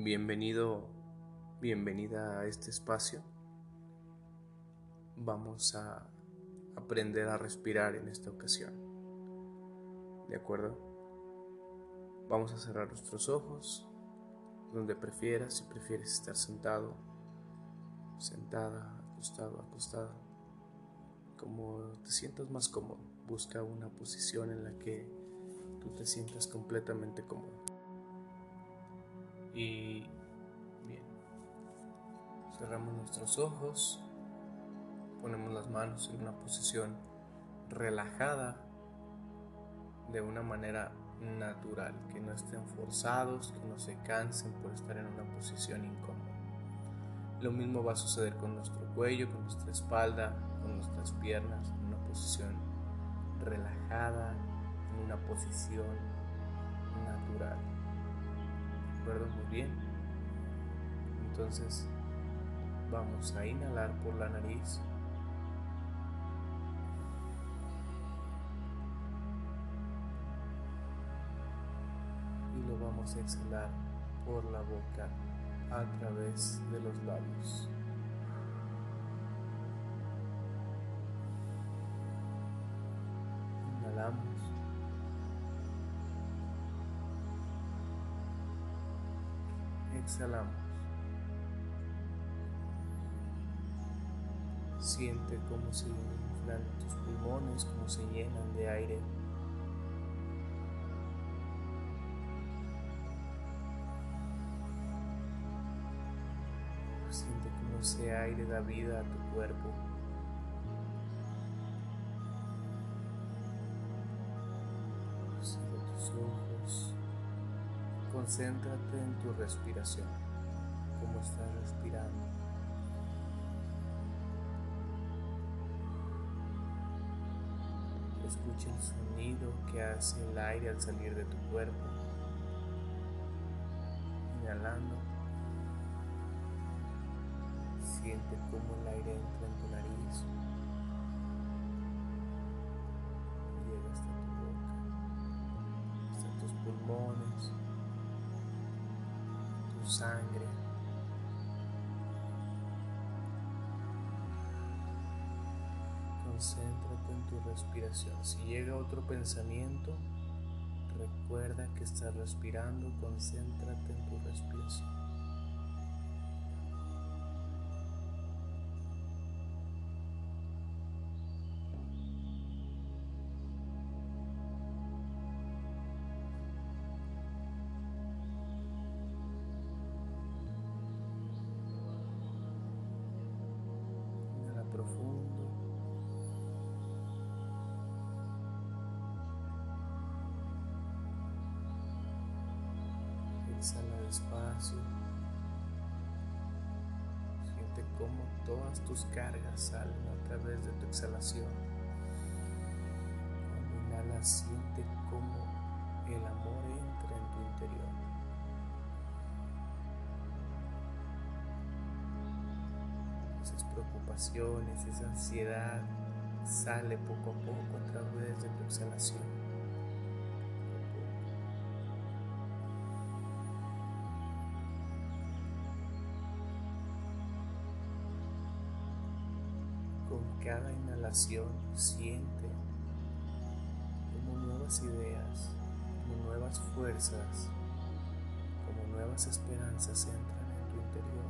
Bienvenido, bienvenida a este espacio. Vamos a aprender a respirar en esta ocasión. ¿De acuerdo? Vamos a cerrar nuestros ojos, donde prefieras, si prefieres estar sentado, sentada, acostado, acostada, como te sientas más cómodo. Busca una posición en la que tú te sientas completamente cómodo. Y bien, cerramos nuestros ojos, ponemos las manos en una posición relajada, de una manera natural, que no estén forzados, que no se cansen por estar en una posición incómoda. Lo mismo va a suceder con nuestro cuello, con nuestra espalda, con nuestras piernas, en una posición relajada, en una posición natural muy bien. Entonces vamos a inhalar por la nariz. Y lo vamos a exhalar por la boca a través de los labios. Inhalamos. Exhalamos. Siente cómo se inflan tus pulmones, cómo se llenan de aire. Siente cómo ese aire da vida a tu cuerpo. Concéntrate en tu respiración, cómo estás respirando. Escucha el sonido que hace el aire al salir de tu cuerpo. Inhalando. Siente cómo el aire entra en tu nariz. Concéntrate en tu respiración. Si llega otro pensamiento, recuerda que estás respirando, concéntrate en tu respiración. Despacio. Siente cómo todas tus cargas salen a través de tu exhalación. Cuando inhalas, siente cómo el amor entra en tu interior. Esas preocupaciones, esa ansiedad sale poco a poco a través de tu exhalación. Cada inhalación siente como nuevas ideas, como nuevas fuerzas, como nuevas esperanzas entran en tu interior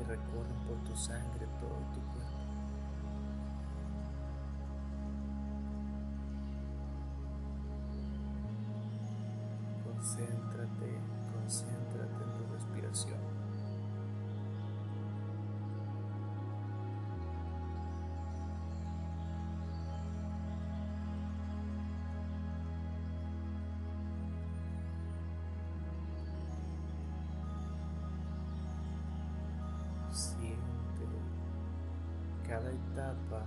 y recorren por tu sangre todo tu cuerpo. Concéntrate, cada etapa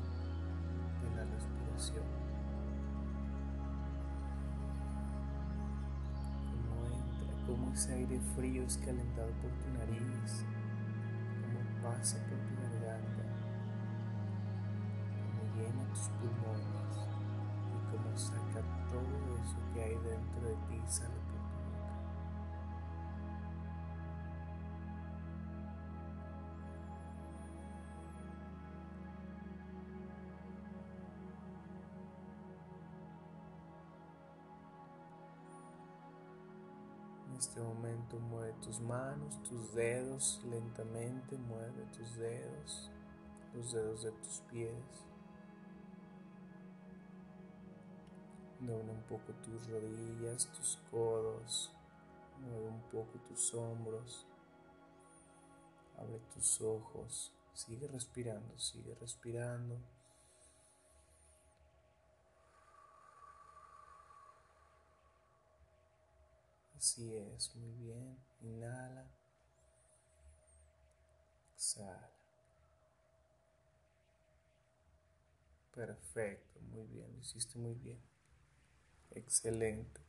de la respiración. Cómo entra, cómo ese aire frío es calentado por tu nariz, cómo pasa por tu garganta, cómo llena tus pulmones y cómo saca todo eso que hay dentro de ti sale este momento mueve tus manos, tus dedos lentamente, mueve tus dedos, los dedos de tus pies. Dobla un poco tus rodillas, tus codos, mueve un poco tus hombros, abre tus ojos, sigue respirando, sigue respirando. Así es, muy bien. Inhala. Exhala. Perfecto, muy bien, lo hiciste muy bien. Excelente.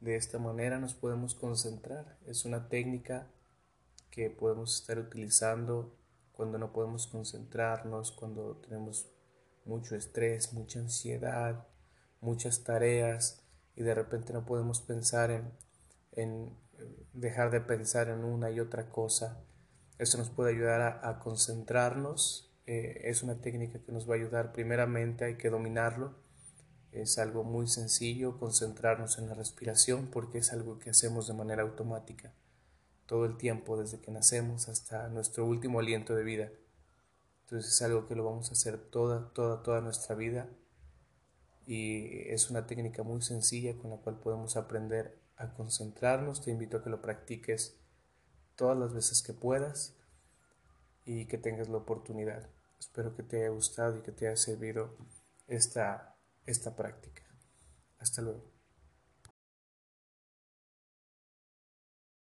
De esta manera nos podemos concentrar. Es una técnica que podemos estar utilizando cuando no podemos concentrarnos, cuando tenemos mucho estrés, mucha ansiedad, muchas tareas y de repente no podemos pensar en, en dejar de pensar en una y otra cosa. Eso nos puede ayudar a, concentrarnos. Eh, es una técnica que nos va a ayudar primeramente, hay que dominarlo. Es algo muy sencillo concentrarnos en la respiración porque es algo que hacemos de manera automática todo el tiempo, desde que nacemos hasta nuestro último aliento de vida. Entonces es algo que lo vamos a hacer toda, toda, toda nuestra vida y es una técnica muy sencilla con la cual podemos aprender a concentrarnos. Te invito a que lo practiques todas las veces que puedas y que tengas la oportunidad. Espero que te haya gustado y que te haya servido esta, esta práctica. Hasta luego.